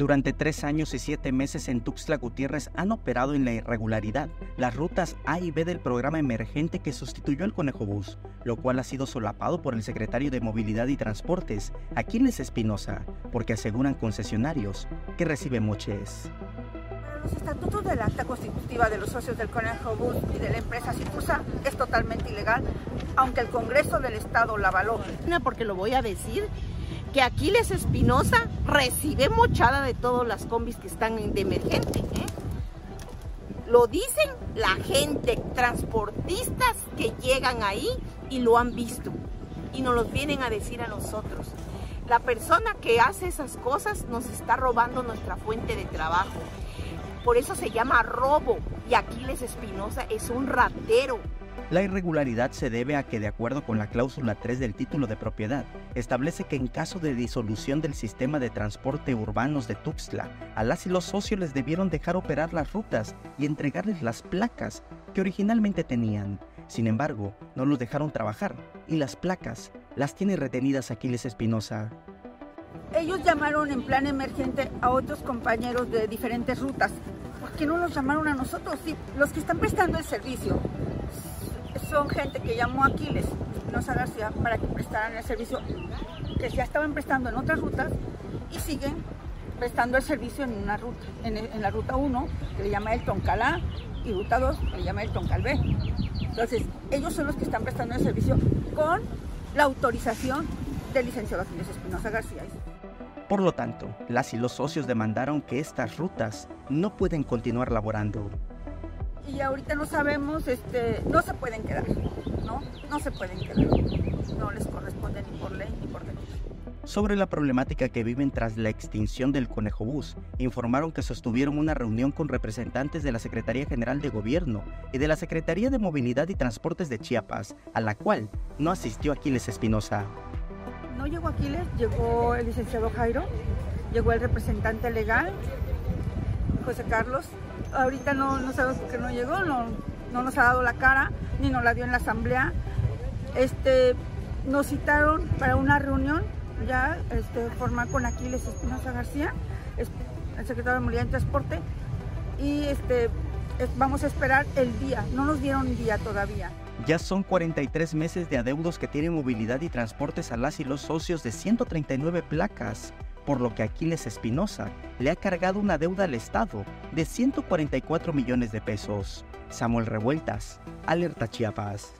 Durante tres años y siete meses en Tuxtla Gutiérrez han operado en la irregularidad las rutas A y B del programa emergente que sustituyó al Conejo Bus, lo cual ha sido solapado por el secretario de Movilidad y Transportes, Aquiles Espinosa, porque aseguran concesionarios que recibe moches. Los estatutos de la acta constitutiva de los socios del Conejo Bus y de la empresa Cifusa es totalmente ilegal, aunque el Congreso del Estado la avaló. Porque lo voy a decir, que Aquiles Espinosa recibe mochada de todas las combis que están de emergente. ¿eh? Lo dicen la gente, transportistas que llegan ahí y lo han visto y nos los vienen a decir a nosotros. La persona que hace esas cosas nos está robando nuestra fuente de trabajo. Por eso se llama robo y Aquiles Espinosa es un ratero. La irregularidad se debe a que, de acuerdo con la cláusula 3 del título de propiedad, establece que en caso de disolución del sistema de transporte urbanos de Tuxtla, a las y los socios les debieron dejar operar las rutas y entregarles las placas que originalmente tenían. Sin embargo, no los dejaron trabajar y las placas las tiene retenidas Aquiles Espinosa. Ellos llamaron en plan emergente a otros compañeros de diferentes rutas. ¿Por qué no nos llamaron a nosotros? Sí, los que están prestando el servicio son gente que llamó a Aquiles Espinosa García para que prestaran el servicio que ya estaban prestando en otras rutas y siguen prestando el servicio en una ruta, en, la ruta 1, que le llama el Toncalá, y ruta 2, que le llama el Toncalbé. Entonces, ellos son los que están prestando el servicio con la autorización del licenciado Aquiles Espinosa García. Por lo tanto, las y los socios demandaron que estas rutas no pueden continuar laborando y ahorita no sabemos, este, no se pueden quedar, ¿no? No se pueden quedar. No les corresponde ni por ley ni por derecho. Sobre la problemática que viven tras la extinción del Conejo Bus, informaron que sostuvieron una reunión con representantes de la Secretaría General de Gobierno y de la Secretaría de Movilidad y Transportes de Chiapas, a la cual no asistió Aquiles Espinosa. No llegó Aquiles, llegó el licenciado Jairo, llegó el representante legal, José Carlos, ahorita no, no sabemos por qué no llegó, no, no nos ha dado la cara, ni nos la dio en la asamblea. Este, nos citaron para una reunión ya este, formal con Aquiles Espinosa García, el secretario de Movilidad y Transporte, y este, vamos a esperar el día, no nos dieron día todavía. Ya son 43 meses de adeudos que tienen movilidad y transportes a las y los socios de 139 placas por lo que Aquiles Espinosa le ha cargado una deuda al Estado de 144 millones de pesos. Samuel Revueltas, Alerta Chiapas.